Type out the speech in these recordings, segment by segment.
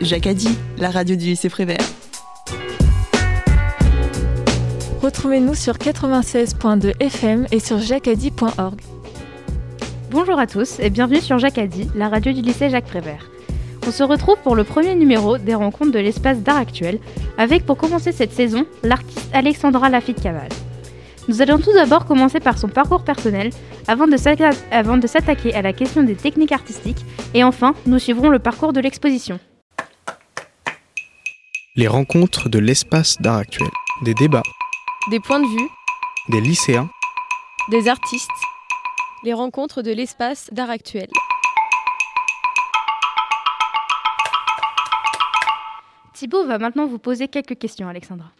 Dit, la radio du lycée Prévert. Retrouvez-nous sur 96.2 FM et sur jacadi.org. Bonjour à tous et bienvenue sur Jacadi, la radio du lycée Jacques Prévert. On se retrouve pour le premier numéro des rencontres de l'espace d'art actuel, avec pour commencer cette saison l'artiste Alexandra Lafitte-Caval. Nous allons tout d'abord commencer par son parcours personnel avant de s'attaquer à la question des techniques artistiques et enfin nous suivrons le parcours de l'exposition. Les rencontres de l'espace d'art actuel, des débats, des points de vue, des lycéens, des artistes, les rencontres de l'espace d'art actuel. Thibaut va maintenant vous poser quelques questions, Alexandra.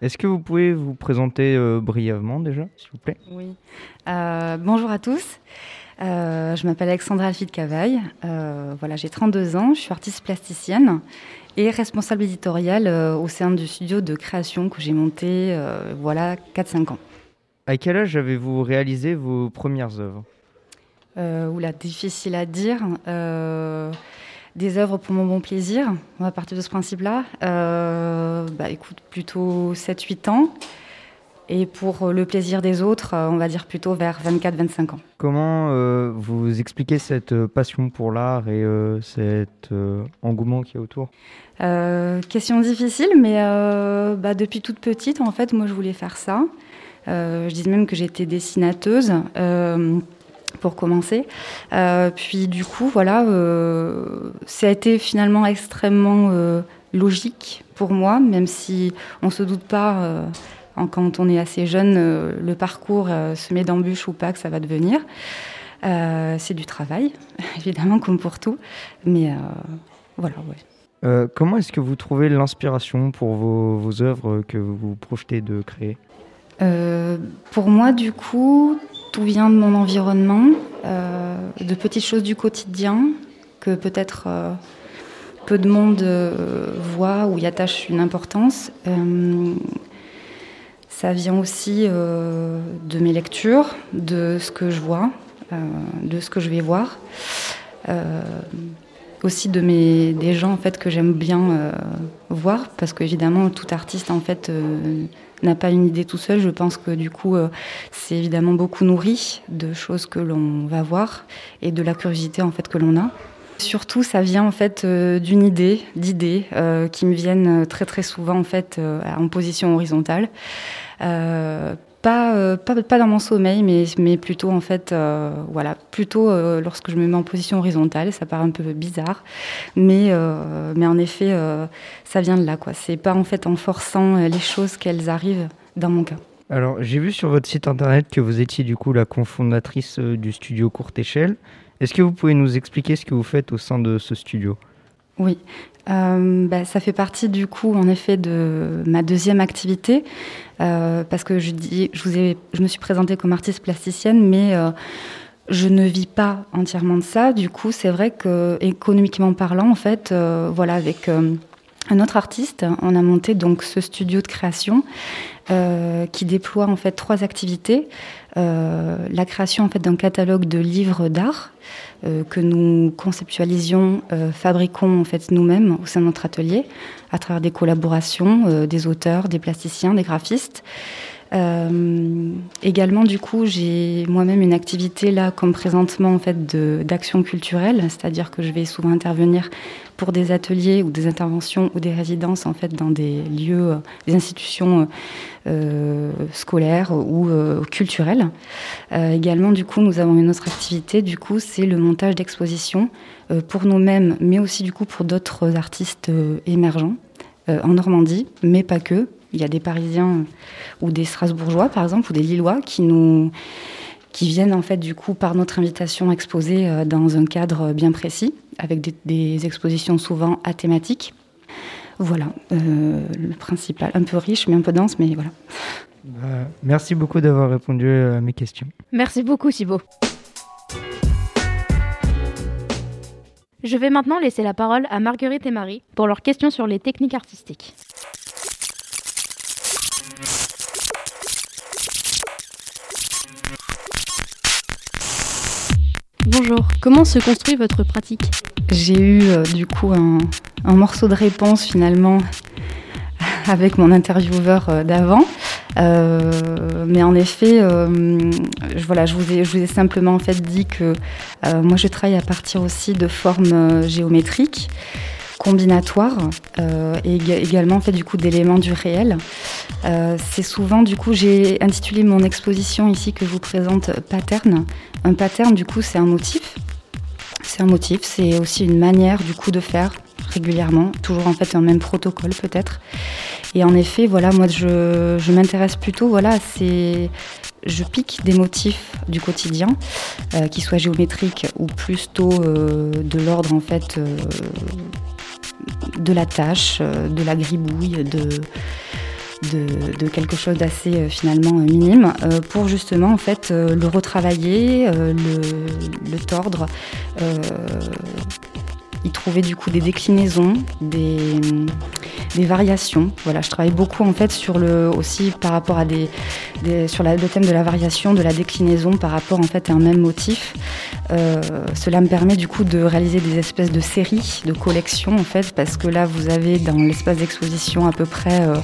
Est-ce que vous pouvez vous présenter euh, brièvement déjà, s'il vous plaît? Oui. Euh, bonjour à tous. Euh, je m'appelle Alexandra Alfide Cavaille. voilà, j'ai 32 ans. Je suis artiste plasticienne et responsable éditoriale au sein du studio de création que j'ai monté voilà 4-5 ans. À quel âge avez-vous réalisé vos premières œuvres? Oula, difficile à dire des œuvres pour mon bon plaisir. On va partir de ce principe-là. Euh, bah, écoute, plutôt 7-8 ans. Et pour le plaisir des autres, euh, on va dire plutôt vers 24-25 ans. Comment euh, vous expliquez cette passion pour l'art et cet engouement qui est autour? Question difficile, mais bah, depuis toute petite, en fait, moi, je voulais faire ça. je dis même que j'étais dessinateuse pour commencer. Euh, puis du coup, voilà, euh, ça a été finalement extrêmement euh, logique pour moi, même si on se doute pas quand on est assez jeune, le parcours se met d'embûches ou pas que ça va devenir. c'est du travail, évidemment, comme pour tout, mais voilà, ouais. comment est-ce que vous trouvez l'inspiration pour vos, vos, œuvres que vous projetez de créer? Pour moi, du coup, tout vient de mon environnement, euh, de petites choses du quotidien que peut-être euh, peu de monde euh, voit ou y attache une importance. Ça vient aussi de mes lectures, de ce que je vois, de ce que je vais voir aussi de mes des gens en fait que j'aime bien voir parce qu'évidemment tout artiste en fait n'a pas une idée tout seul. Je pense que du coup, euh, c'est évidemment beaucoup nourri de choses que l'on va voir et de la curiosité en fait que l'on a. Surtout, ça vient en fait euh, d'une idée, d'idées euh, qui me viennent très très souvent en fait en position horizontale. Pas, pas, pas, dans mon sommeil, mais, mais plutôt en fait, voilà, plutôt lorsque je me mets en position horizontale. Ça paraît un peu bizarre, mais, mais en effet, ça vient de là. Quoi. C'est pas en fait en forçant les choses qu'elles arrivent dans mon cas. Alors, j'ai vu sur votre site internet que vous étiez du coup la cofondatrice du studio Courte Échelle. Est-ce que vous pouvez nous expliquer ce que vous faites au sein de ce studio? Oui, euh, bah, ça fait partie du coup en effet de ma deuxième activité euh, parce que je, dis, je, me suis présentée comme artiste plasticienne mais euh, je ne vis pas entièrement de ça. Du coup, c'est vrai que économiquement parlant, en fait, voilà, avec un autre artiste, on a monté donc ce studio de création euh, qui déploie en fait trois activités euh, la création en fait d'un catalogue de livres d'art euh, que nous conceptualisions, fabriquons en fait nous-mêmes au sein de notre atelier à travers des collaborations des auteurs, des plasticiens, des graphistes. Euh, également, du coup, j'ai moi-même une activité là, comme présentement, en fait, d'action culturelle, c'est-à-dire que je vais souvent intervenir pour des ateliers ou des interventions ou des résidences, en fait, dans des lieux, euh, des institutions euh, scolaires ou euh, culturelles. Euh, également, du coup, nous avons une autre activité, du coup, c'est le montage d'expositions pour nous-mêmes, mais aussi, du coup, pour d'autres artistes émergents en Normandie, mais pas que, il y a des Parisiens ou des Strasbourgeois, par exemple, ou des Lillois qui nous qui viennent en fait du coup par notre invitation exposer euh, dans un cadre bien précis, avec des, expositions souvent athématiques. Voilà, euh, le principal, un peu riche mais un peu dense, mais voilà. Bah, merci beaucoup d'avoir répondu à mes questions. Merci beaucoup Thibaut. Je vais maintenant laisser la parole à Marguerite et Marie pour leurs questions sur les techniques artistiques. Bonjour, comment se construit votre pratique j'ai eu du coup un, morceau de réponse finalement avec mon intervieweur d'avant. Euh, mais en effet, euh, je, vous, ai, je vous ai simplement en fait dit que euh, moi je travaille à partir aussi de formes géométriques combinatoires et également en fait du coup d'éléments du réel. c'est souvent du coup j'ai intitulé mon exposition ici que je vous présente pattern. Un pattern du coup c'est un motif. C'est un motif, c'est aussi une manière du coup de faire régulièrement, toujours en fait un même protocole peut-être. Et en effet, voilà, moi je, m'intéresse plutôt, voilà, c'est je pique des motifs du quotidien, euh, qui soient géométriques ou plutôt euh, de l'ordre en fait euh, de la tâche, de la gribouille, de, quelque chose d'assez finalement minime, pour justement en fait le retravailler, le, le, tordre y trouver du coup des déclinaisons, des, variations. Voilà, je travaille beaucoup en fait sur le aussi par rapport à des, sur le thème de la variation, de la déclinaison par rapport en fait à un même motif. Euh, cela me permet du coup de réaliser des espèces de séries, de collections en fait, parce que là vous avez dans l'espace d'exposition à peu près euh,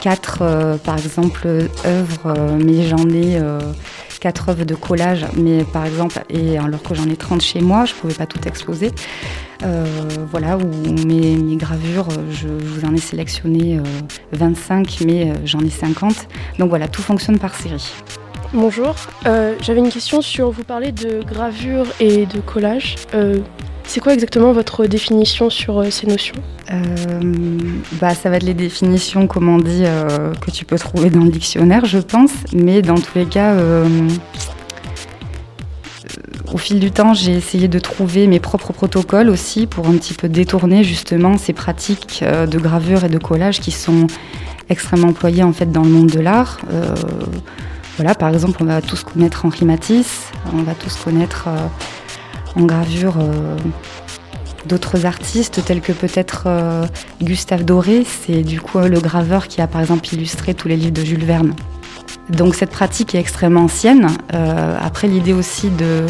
quatre, euh, par exemple, œuvres, mais j'en ai œuvres de collage, mais par exemple, et alors que j'en ai 30 chez moi, je pouvais pas tout exposer. Euh, voilà, où mes, gravures, je, vous en ai sélectionné 25, euh, mais euh, j'en ai 50. Donc voilà, tout fonctionne par série. Bonjour, j'avais une question sur, vous parler de gravure et de collage. C'est quoi exactement votre définition sur euh, ces notions? Euh, bah, Ça va être les définitions, comme on dit, euh, que tu peux trouver dans le dictionnaire, je pense. Mais dans tous les cas, au fil du temps, j'ai essayé de trouver mes propres protocoles aussi pour un petit peu détourner justement ces pratiques de gravure et de collage qui sont extrêmement employées en fait dans le monde de l'art. voilà, par exemple, on va tous connaître Henri Matisse, on va tous connaître en gravure euh, d'autres artistes tels que peut-être euh, Gustave Doré, c'est du coup le graveur qui a par exemple illustré tous les livres de Jules Verne. Donc cette pratique est extrêmement ancienne. Euh, après l'idée aussi de,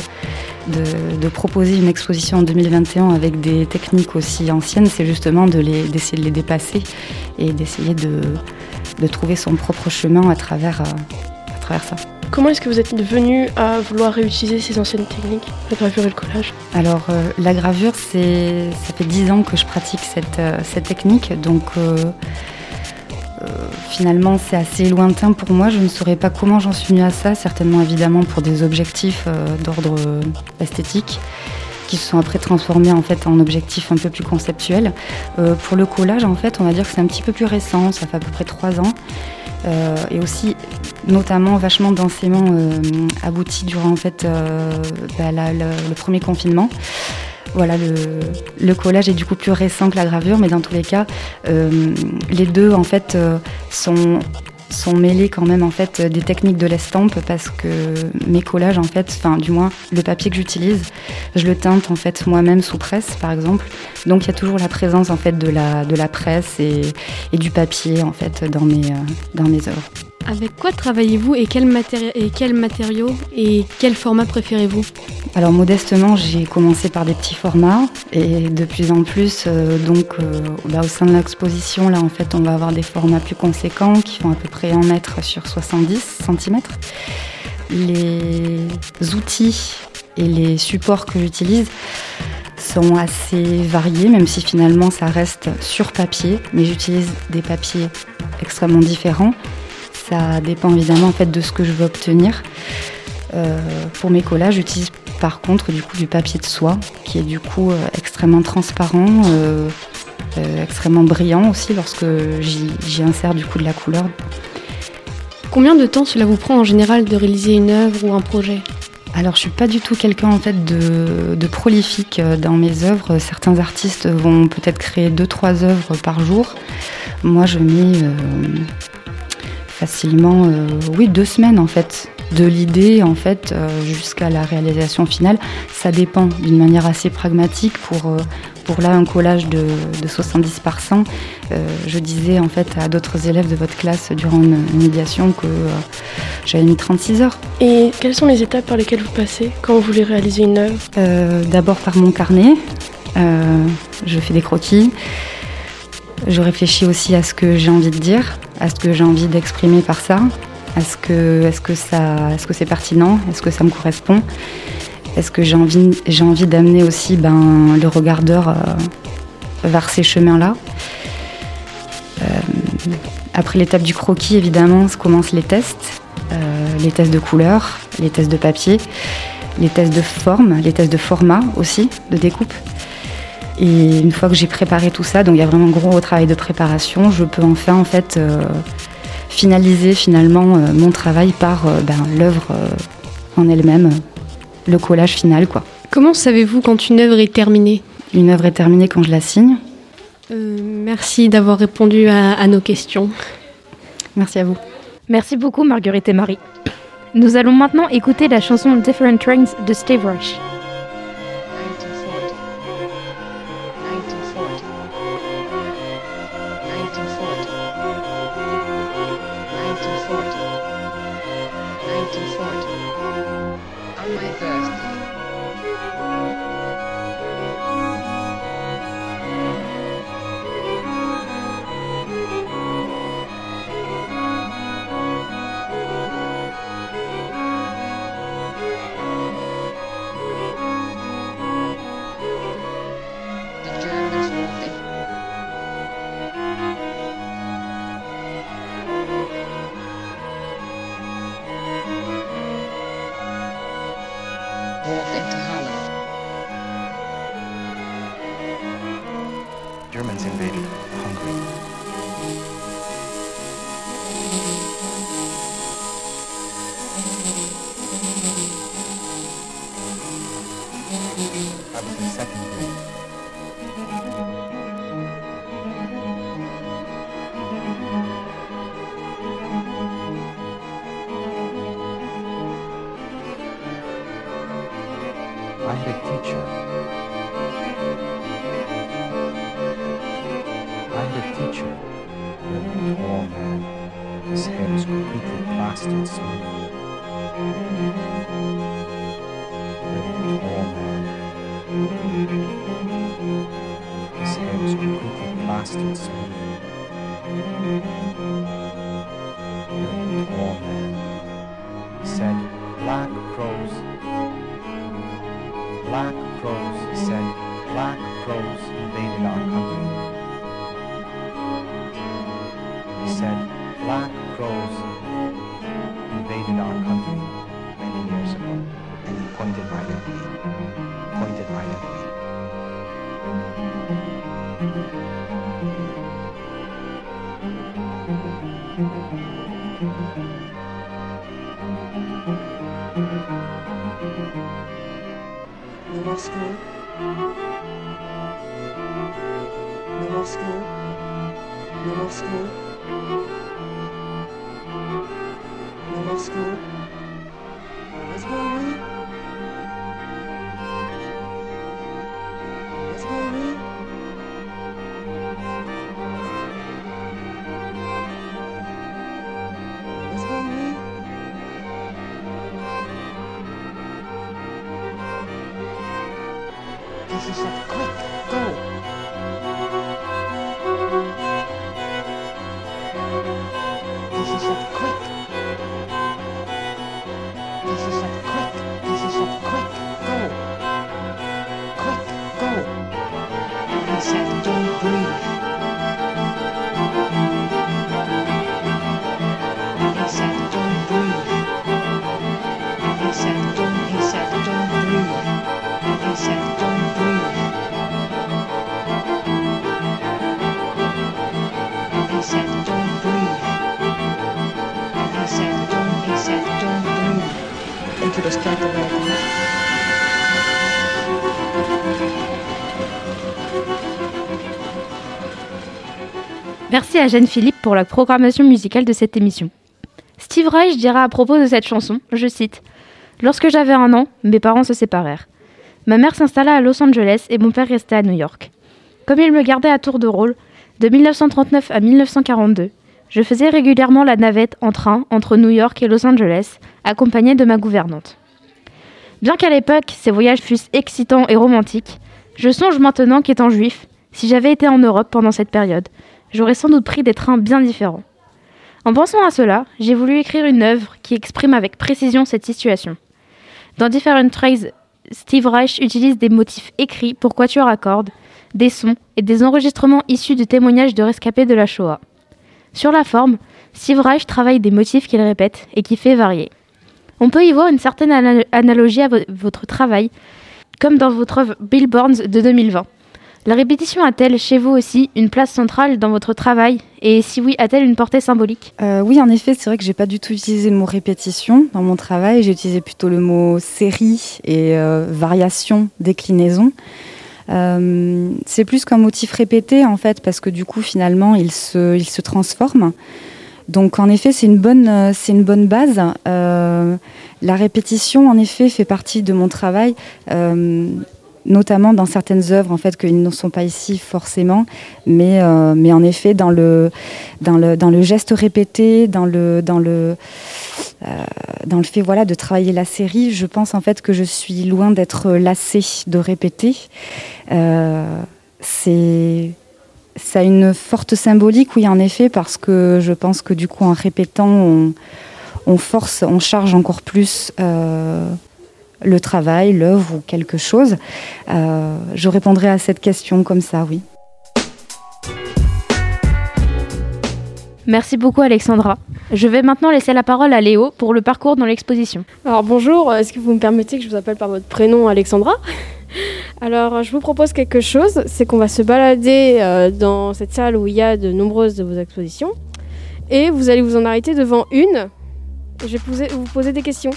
de, proposer une exposition en 2021 avec des techniques aussi anciennes, c'est justement d'essayer de, les dépasser et d'essayer de, de, trouver son propre chemin à travers ça. Comment est-ce que vous êtes venu à vouloir réutiliser ces anciennes techniques, la gravure et le collage? Alors euh, la gravure, c'est ça fait dix ans que je pratique cette, euh, technique, donc euh, finalement c'est assez lointain pour moi. Je ne saurais pas comment j'en suis venue à ça, certainement évidemment pour des objectifs d'ordre esthétique qui se sont après transformés en fait en objectifs un peu plus conceptuels. pour le collage, en fait, on va dire que c'est un petit peu plus récent, ça fait à peu près trois ans. Euh, et aussi notamment vachement densément euh, abouti durant en fait euh, bah, le premier confinement. Voilà, le, le, collage est du coup plus récent que la gravure, mais dans tous les cas, les deux en fait sont sont mêlés quand même en fait des techniques de l'estampe parce que mes collages en fait, enfin du moins le papier que j'utilise, je le teinte en fait moi-même sous presse par exemple. Donc il y a toujours la présence en fait de la, presse et, et du papier en fait dans mes, euh, dans mes œuvres. Avec quoi travaillez-vous et quels matériaux et quel format préférez-vous? Alors modestement, j'ai commencé par des petits formats et de plus en plus, euh, donc euh, bah, au sein de l'exposition, là en fait, on va avoir des formats plus conséquents qui font à peu près 1 mètre sur 70 cm. Les outils et les supports que j'utilise sont assez variés, même si finalement ça reste sur papier, mais j'utilise des papiers extrêmement différents ça dépend évidemment en fait de ce que je veux obtenir. Euh, pour mes collages, j'utilise par contre du coup du papier de soie qui est du coup euh, extrêmement transparent, euh, extrêmement brillant aussi lorsque j'y insère du coup de la couleur. Combien de temps cela vous prend en général de réaliser une œuvre ou un projet? Alors je suis pas du tout quelqu'un en fait de, de, prolifique dans mes œuvres. Certains artistes vont peut-être créer deux trois œuvres par jour. Moi je mets facilement, euh, oui, deux semaines en fait, de l'idée en fait euh, jusqu'à la réalisation finale. Ça dépend d'une manière assez pragmatique pour euh, pour là un collage de, 70 par 100. je disais en fait à d'autres élèves de votre classe durant une, médiation que j'avais mis 36 heures. Et quelles sont les étapes par lesquelles vous passez quand vous voulez réaliser une œuvre? D'abord par mon carnet, je fais des croquis. Je réfléchis aussi à ce que j'ai envie de dire, à ce que j'ai envie d'exprimer par ça. Est-ce que, est-ce que ça, est-ce que c'est pertinent Est-ce que ça me correspond Est-ce que j'ai envie, j'ai envie d'amener aussi ben, le regardeur vers ces chemins-là après l'étape du croquis, évidemment, commencent les tests, euh, les tests de couleur, les tests de papier, les tests de forme, les tests de format aussi, de découpe. Et une fois que j'ai préparé tout ça, donc il y a vraiment un gros travail de préparation, je peux enfin en fait euh, finaliser finalement euh, mon travail par ben, l'œuvre en elle-même, le collage final quoi. Comment savez-vous quand une œuvre est terminée? Une œuvre est terminée quand je la signe. Euh, merci d'avoir répondu à, à, nos questions. Merci à vous. Merci beaucoup Marguerite et Marie. Nous allons maintenant écouter la chanson Different Trains de Steve Rush. Hampton Fort. On my first. baby. Merci à Jeanne Philippe pour la programmation musicale de cette émission. Steve Reich dira à propos de cette chanson, je cite Lorsque j'avais un an, mes parents se séparèrent. Ma mère s'installa à Los Angeles et mon père restait à New York. Comme il me gardait à tour de rôle, de 1939 à 1942, je faisais régulièrement la navette en train entre New York et Los Angeles, accompagnée de ma gouvernante. Bien qu'à l'époque ces voyages fussent excitants et romantiques, Je songe maintenant qu'étant juif, si j'avais été en Europe pendant cette période, j'aurais sans doute pris des trains bien différents. En pensant à cela, j'ai voulu écrire une œuvre qui exprime avec précision cette situation. Dans différentes phrases, Steve Reich utilise des motifs écrits pour quatuor à cordes, des sons et des enregistrements issus de témoignages de rescapés de la Shoah. Sur la forme, Steve Reich travaille des motifs qu'il répète et qui fait varier. On peut y voir une certaine analogie à votre travail, comme dans votre œuvre Billboards de 2020. La répétition a-t-elle chez vous aussi une place centrale dans votre travail Et si oui, a-t-elle une portée symbolique? Euh, Oui, en effet, c'est vrai que j'ai pas du tout utilisé le mot répétition dans mon travail. J'ai utilisé plutôt le mot série et euh, variation, déclinaison. Euh, c'est plus qu'un motif répété en fait, parce que du coup, finalement, il se, transforme. Donc, en effet, c'est une bonne base. la répétition, en effet, fait partie de mon travail notamment dans certaines œuvres en fait qu'ils ne sont pas ici forcément, mais, euh, mais en effet dans le, dans, le, dans le geste répété, dans le, dans le, euh, dans le fait voilà de travailler la série, je pense en fait que je suis loin d'être lassée de répéter. Euh, c'est ça a une forte symbolique, oui, en effet, parce que je pense que du coup, en répétant, on force, on charge encore plus le travail, l'œuvre ou quelque chose euh, Je répondrai à cette question comme ça, oui. Merci beaucoup Alexandra. Je vais maintenant laisser la parole à Léo pour le parcours dans l'exposition. Alors bonjour, est-ce que vous me permettez que je vous appelle par votre prénom Alexandra? Alors je vous propose quelque chose, c'est qu'on va se balader euh, dans cette salle où il y a de nombreuses de vos expositions et vous allez vous en arrêter devant une. Je vais vous poser des questions.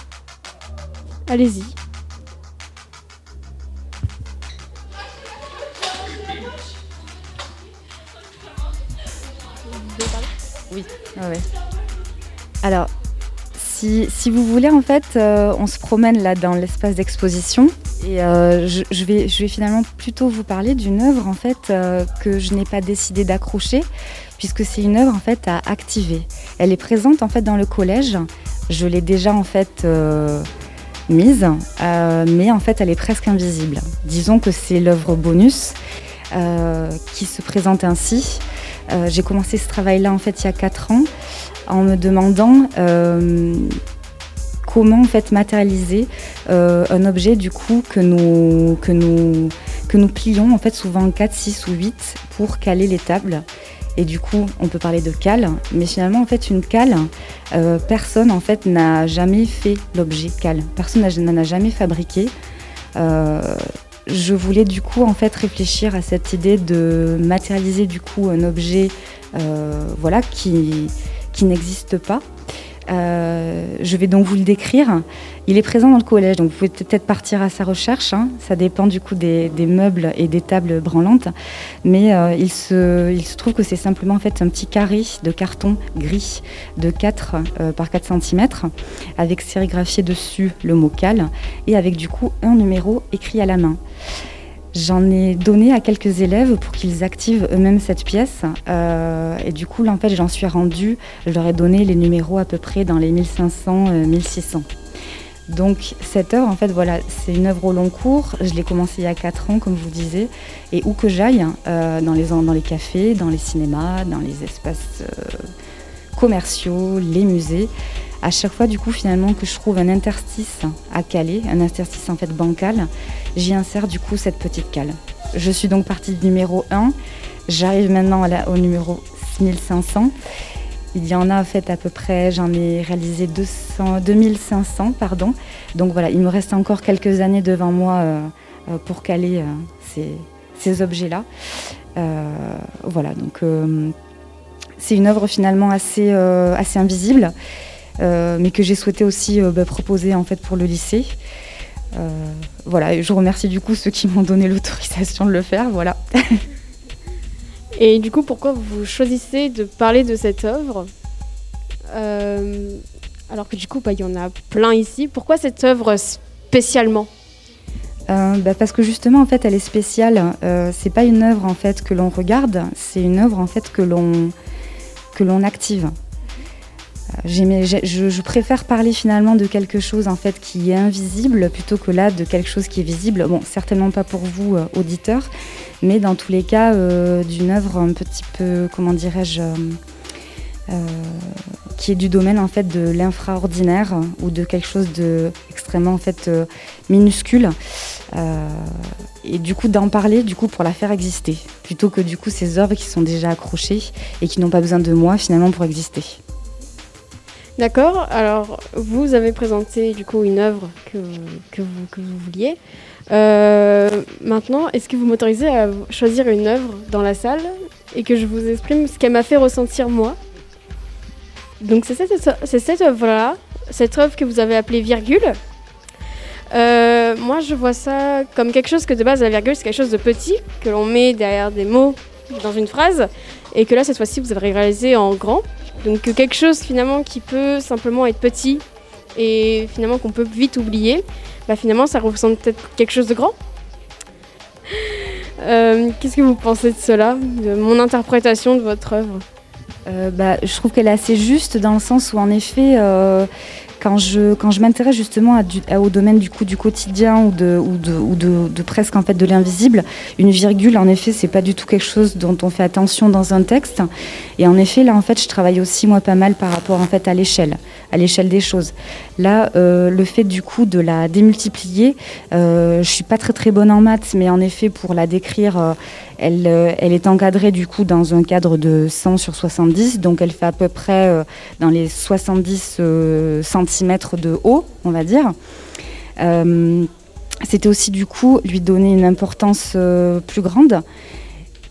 Allez-y. Oui. Alors, si, vous voulez, en fait, euh, on se promène là dans l'espace d'exposition et euh, je, vais, je vais finalement plutôt vous parler d'une œuvre en fait euh, que je n'ai pas décidé d'accrocher puisque c'est une œuvre en fait à activer. Elle est présente en fait dans le collège. Je l'ai déjà en fait mise, euh, mais en fait elle est presque invisible. Disons que c'est l'œuvre bonus euh, qui se présente ainsi. Euh, j'ai commencé ce travail-là en fait il y a 4 ans en me demandant comment en fait matérialiser un objet du coup que nous, que nous, que nous plions en fait souvent en 4, 6 ou 8 pour caler les tables. Et du coup, on peut parler de cale, mais finalement, en fait, une cale, euh, personne en fait n'a jamais fait l'objet cale. Personne n'en a jamais fabriqué. Euh, je voulais du coup en fait réfléchir à cette idée de matérialiser du coup un objet, euh, voilà, qui qui n'existe pas euh, je vais donc vous le décrire. Il est présent dans le collège, donc vous pouvez peut-être partir à sa recherche. Hein. Ça dépend du coup des, meubles et des tables branlantes. Mais euh, il, se, trouve que c'est simplement en fait un petit carré de carton gris de 4 euh, par 4 cm avec sérigraphié dessus le mot cal et avec du coup un numéro écrit à la main. J'en ai donné à quelques élèves pour qu'ils activent eux-mêmes cette pièce. Euh, et du coup, là, en fait, j'en suis rendue. Je leur ai donné les numéros à peu près dans les 1500, 1600. Euh, Donc, cette œuvre, en fait, voilà, c'est une œuvre au long cours. Je l'ai commencée il y a 4 ans, comme je vous disais. Et où que j'aille, euh, dans, les, dans les cafés, dans les cinémas, dans les espaces commerciaux, les musées, à chaque fois, du coup, finalement, que je trouve un interstice à caler, un interstice en fait bancal, j'y insère du coup cette petite cale. Je suis donc partie du numéro 1. J'arrive maintenant au numéro 6500. Il y en a en fait à peu près, j'en ai réalisé 200, 2500, pardon. Donc voilà, il me reste encore quelques années devant moi euh, euh, pour caler euh, ces, ces objets-là. voilà, donc c'est une œuvre finalement assez, assez invisible. Euh, mais que j'ai souhaité aussi euh, bah, proposer en fait pour le lycée. Euh, voilà, je remercie du coup ceux qui m'ont donné l'autorisation de le faire. Voilà. Et du coup, pourquoi vous choisissez de parler de cette œuvre? Alors que du coup, bah, il y en a plein ici. Pourquoi cette œuvre spécialement? Bah, parce que justement en fait elle est spéciale. Euh, c'est pas une œuvre en fait que l'on regarde, c'est une œuvre en fait que l'on que l'on active. Euh, je, préfère parler finalement de quelque chose en fait qui est invisible plutôt que là de quelque chose qui est visible. Bon, certainement pas pour vous euh, auditeurs, mais dans tous les cas euh, d'une œuvre un petit peu, comment dirais-je, qui est du domaine en fait de l'infraordinaire ou de quelque chose de en fait minuscule. et du coup d'en parler du coup pour la faire exister, plutôt que du coup ces œuvres qui sont déjà accrochées et qui n'ont pas besoin de moi finalement pour exister. D'accord, alors vous avez présenté du coup une œuvre que, que, vous, que vous, vouliez. Euh, maintenant, est-ce que vous m'autorisez à choisir une œuvre dans la salle et que je vous exprime ce qu'elle m'a fait ressentir moi? Donc c'est cette, œuvre-là, cette œuvre que vous avez appelée virgule. Euh, moi je vois ça comme quelque chose que de base la virgule c'est quelque chose de petit que l'on met derrière des mots dans une phrase et que là cette fois-ci vous avez réalisé en grand. Donc quelque chose finalement qui peut simplement être petit et finalement qu'on peut vite oublier, bah finalement ça représente peut-être quelque chose de grand. Euh, qu'est-ce que vous pensez de cela, de mon interprétation de votre œuvre? Euh, bah, Je trouve qu'elle est assez juste dans le sens où en effet euh, quand je, quand je m'intéresse justement à au domaine du coup du quotidien ou de, ou de, ou de, presque en fait de l'invisible, une virgule en effet c'est pas du tout quelque chose dont on fait attention dans un texte. Et en effet là en fait je travaille aussi moi pas mal par rapport en fait à l'échelle, à l'échelle des choses. Là euh, le fait du coup de la démultiplier, euh, je suis pas très très bonne en maths, mais en effet pour la décrire euh, euh, elle, est encadrée du coup dans un cadre de 100 sur 70, donc elle fait à peu près dans les 70 euh, cm de haut, on va dire. C'était aussi du coup lui donner une importance plus grande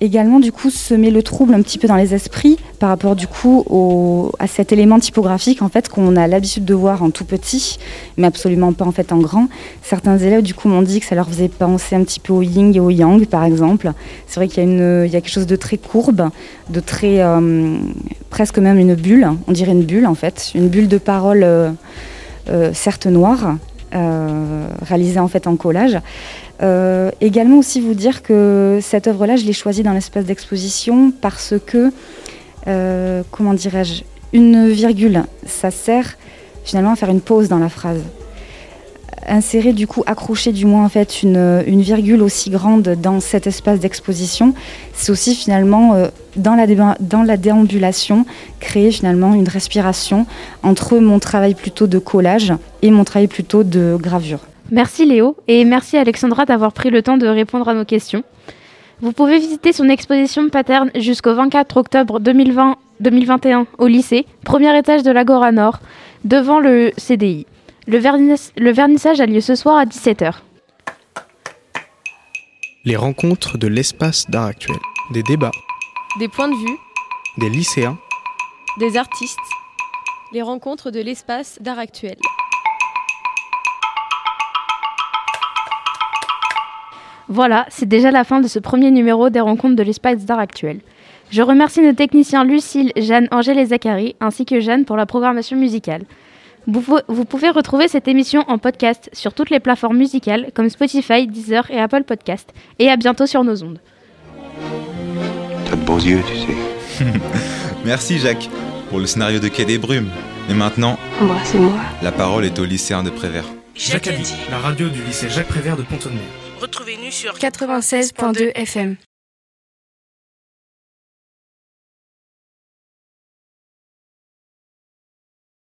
également du coup semer le trouble un petit peu dans les esprits par rapport du coup à cet élément typographique en fait qu'on a l'habitude de voir en tout petit mais absolument pas en fait en grand. Certains élèves du coup m'ont dit que ça leur faisait penser un petit peu au yin et au yang par exemple. C'est vrai qu'il y a quelque chose de très courbe, de très euh, presque même une bulle, on dirait une bulle en fait, une bulle de parole euh, euh, certes noire réalisée en fait en collage. Euh, également aussi vous dire que cette œuvre-là, je l'ai choisie dans l'espace d'exposition parce que, euh, comment dirais-je, une virgule, ça sert finalement à faire une pause dans la phrase. Insérer du coup, accrocher du moins en fait une, virgule aussi grande dans cet espace d'exposition, c'est aussi finalement euh, dans, la dans la déambulation créer finalement une respiration entre mon travail plutôt de collage et mon travail plutôt de gravure. Merci Léo et merci Alexandra d'avoir pris le temps de répondre à nos questions. Vous pouvez visiter son exposition Paterne jusqu'au 24 octobre 2020-2021 au lycée, premier étage de l'Agora Nord, devant le CDI. Le, le vernissage a lieu ce soir à 17h. Les rencontres de l'espace d'art actuel. Des débats. Des points de vue. Des lycéens. Des artistes. Les rencontres de l'espace d'art actuel. Voilà, c'est déjà la fin de ce premier numéro des rencontres de l'espace d'art actuel. Je remercie nos techniciens Lucille, Jeanne, Angèle et Zachary, ainsi que Jeanne pour la programmation musicale. Vous, pouvez retrouver cette émission en podcast sur toutes les plateformes musicales comme Spotify, Deezer et Apple Podcast. Et à bientôt sur nos ondes. T'as de beaux yeux, tu sais. Merci Jacques pour le scénario de Quai des Brumes. Et maintenant, embrassez-moi. La parole est au lycéen de Prévert. Jacques a dit, la radio du lycée Jacques Prévert de Pont-de-Mer. Retrouvez-nous sur 96.2 FM.